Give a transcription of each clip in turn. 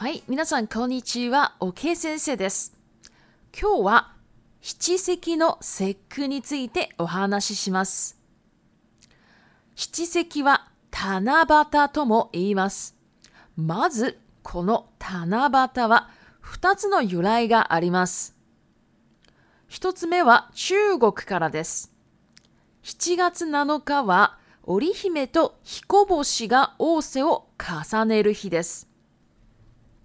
はい皆さんこんにちはおけい先生です今日は七席の節句についてお話しします七席は七夕とも言いますまずこの七夕は2つの由来があります1つ目は中国からです7月7日は織姫と彦星が王瀬を重ねる日です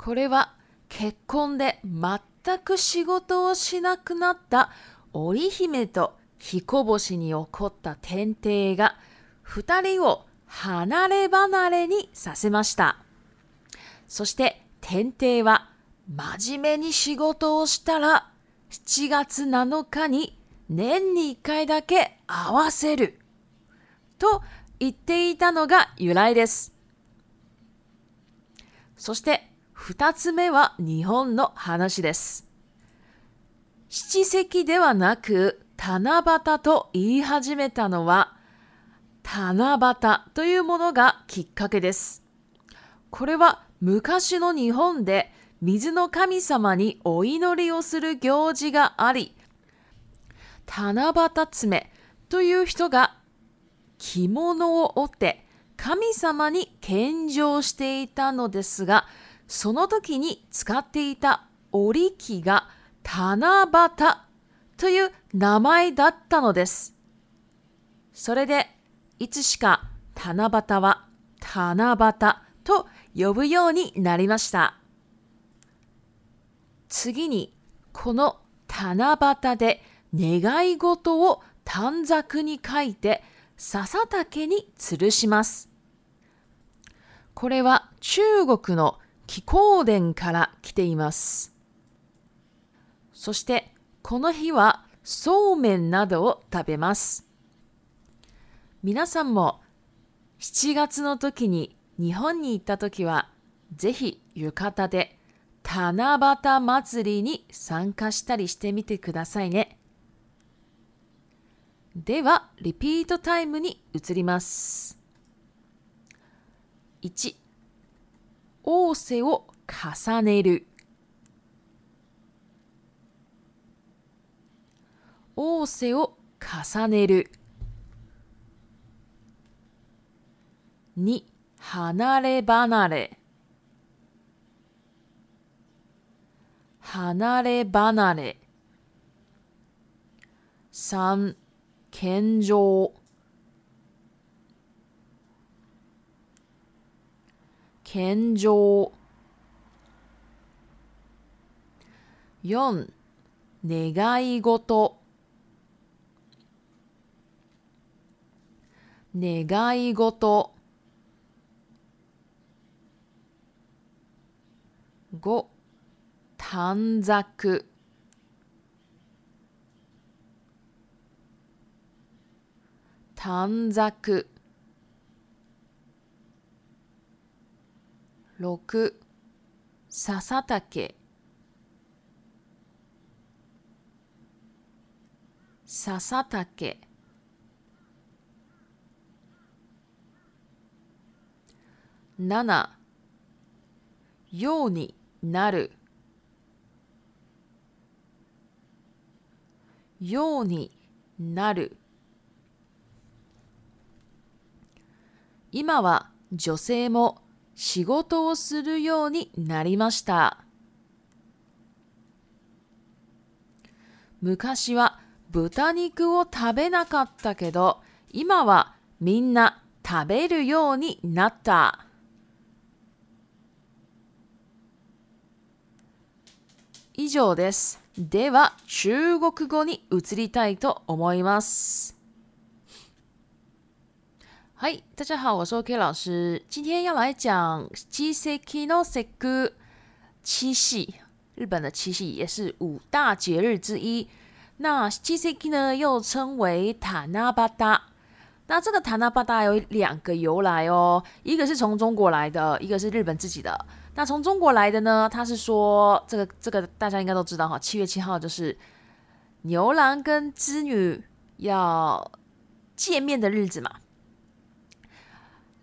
これは結婚で全く仕事をしなくなった織姫と彦星に起こった天帝が2人を離れ離れにさせました。そして天帝は真面目に仕事をしたら7月7日に年に1回だけ合わせると言っていたのが由来です。そして2つ目は日本の話です。七石ではなく、七夕と言い始めたのは、七夕というものがきっかけです。これは昔の日本で水の神様にお祈りをする行事があり、七夕爪という人が着物を織って神様に献上していたのですが、その時に使っていた織機が七夕という名前だったのです。それで、いつしか七夕は七夕と呼ぶようになりました。次に、この七夕で願い事を短冊に書いて笹竹に吊るします。これは中国の気候殿から来ています。そしてこの日はそうめんなどを食べます。皆さんも7月の時に日本に行った時はぜひ浴衣で七夕祭りに参加したりしてみてくださいね。では、リピートタイムに移ります。1仰せを重ねる仰せを重ねる2離れ離れ離れ離れ3健常健常4願い事願い事5短冊短冊六笹竹笹竹七ようになるようになる今は女性も仕事をするようになりました。昔は豚肉を食べなかったけど、今はみんな食べるようになった。以上です。では、中国語に移りたいと思います。嗨，大家好，我是 o K 老师，今天要来讲七夕。七夕，日本的七夕也是五大节日之一。那七夕呢，又称为塔纳巴达。那这个塔纳巴达有两个由来哦，一个是从中国来的，一个是日本自己的。那从中国来的呢，他是说这个这个大家应该都知道哈，七月七号就是牛郎跟织女要见面的日子嘛。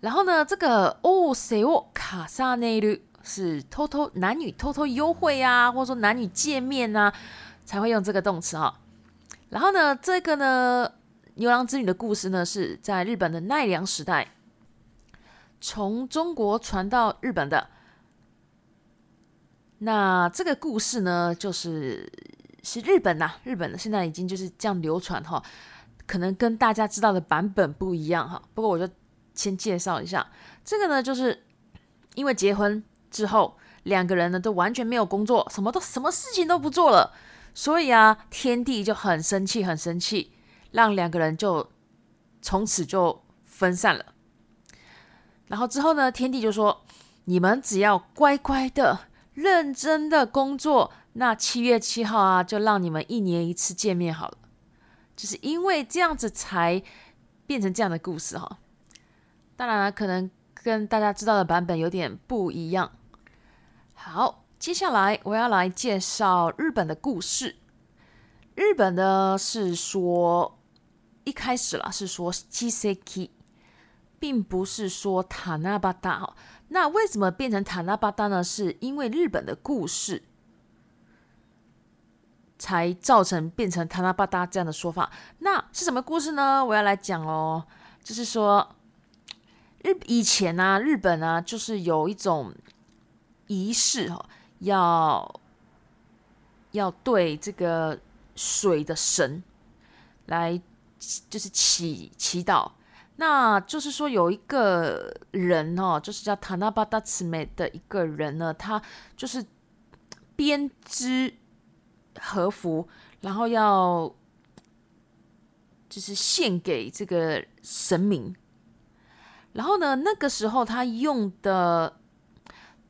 然后呢，这个哦谁哦卡萨内鲁是偷偷男女偷偷幽会啊，或者说男女见面啊，才会用这个动词哈。然后呢，这个呢牛郎织女的故事呢，是在日本的奈良时代从中国传到日本的。那这个故事呢，就是是日本呐，日本的现在已经就是这样流传哈，可能跟大家知道的版本不一样哈。不过我觉得。先介绍一下，这个呢，就是因为结婚之后，两个人呢都完全没有工作，什么都什么事情都不做了，所以啊，天帝就很生气，很生气，让两个人就从此就分散了。然后之后呢，天帝就说：“你们只要乖乖的、认真的工作，那七月七号啊，就让你们一年一次见面好了。”就是因为这样子才变成这样的故事哈。当然，可能跟大家知道的版本有点不一样。好，接下来我要来介绍日本的故事。日本呢是说一开始了，是说七世纪，并不是说塔纳巴达。好，那为什么变成塔纳巴达呢？是因为日本的故事才造成变成塔纳巴达这样的说法。那是什么故事呢？我要来讲哦，就是说。日以前啊，日本啊，就是有一种仪式哈，要要对这个水的神来就是祈祈祷。那就是说，有一个人哦，就是叫塔纳巴达慈美的一个人呢，他就是编织和服，然后要就是献给这个神明。然后呢，那个时候他用的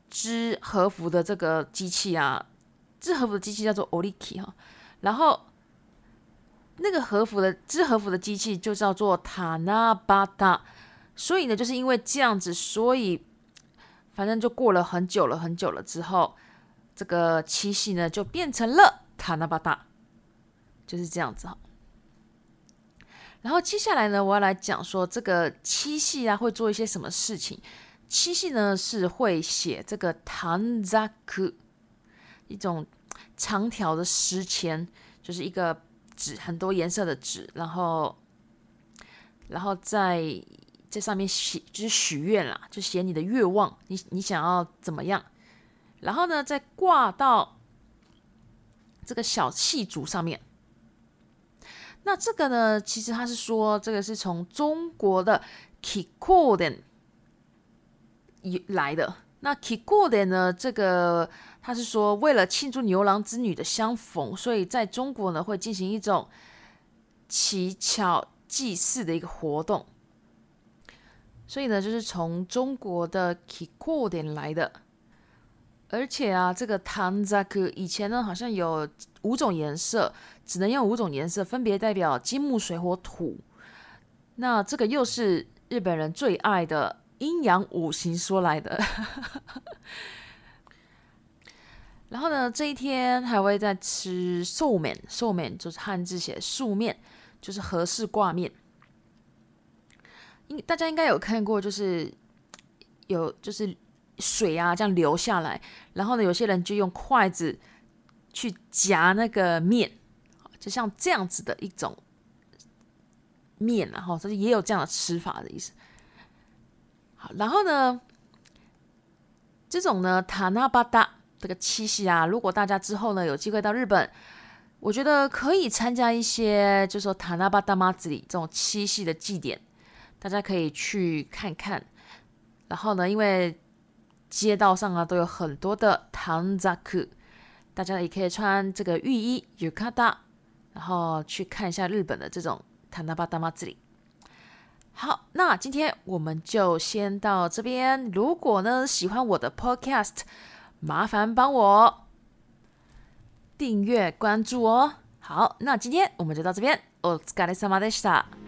织和服的这个机器啊，织和服的机器叫做 o l i k i 哈，然后那个和服的织和服的机器就叫做 Tanabata，所以呢，就是因为这样子，所以反正就过了很久了，很久了之后，这个七夕呢就变成了 Tanabata，就是这样子哈。然后接下来呢，我要来讲说这个七夕啊会做一些什么事情。七夕呢是会写这个唐扎克，一种长条的诗签，就是一个纸，很多颜色的纸，然后，然后在在上面写，就是许愿啦，就写你的愿望，你你想要怎么样，然后呢再挂到这个小细竹上面。那这个呢？其实他是说，这个是从中国的 k 七库点来的。那 k d o 点呢？这个他是说，为了庆祝牛郎织女的相逢，所以在中国呢会进行一种乞巧祭祀的一个活动。所以呢，就是从中国的 k d o 点来的。而且啊，这个唐扎克以前呢，好像有。五种颜色只能用五种颜色，分别代表金木水火土。那这个又是日本人最爱的阴阳五行说来的。然后呢，这一天还会在吃寿面，寿面就是汉字写素面，就是和式挂面。应大家应该有看过，就是有就是水啊这样流下来，然后呢，有些人就用筷子。去夹那个面，就像这样子的一种面，然后它也有这样的吃法的意思。好，然后呢，这种呢塔纳巴达这个七夕啊，如果大家之后呢有机会到日本，我觉得可以参加一些，就说塔纳巴达妈子里这种七夕的祭典，大家可以去看看。然后呢，因为街道上啊都有很多的唐扎克。大家也可以穿这个浴衣 yukata，然后去看一下日本的这种 Tanabata。这里好，那今天我们就先到这边。如果呢喜欢我的 podcast，麻烦帮我订阅关注哦。好，那今天我们就到这边。o t s u k s a m a d e s t a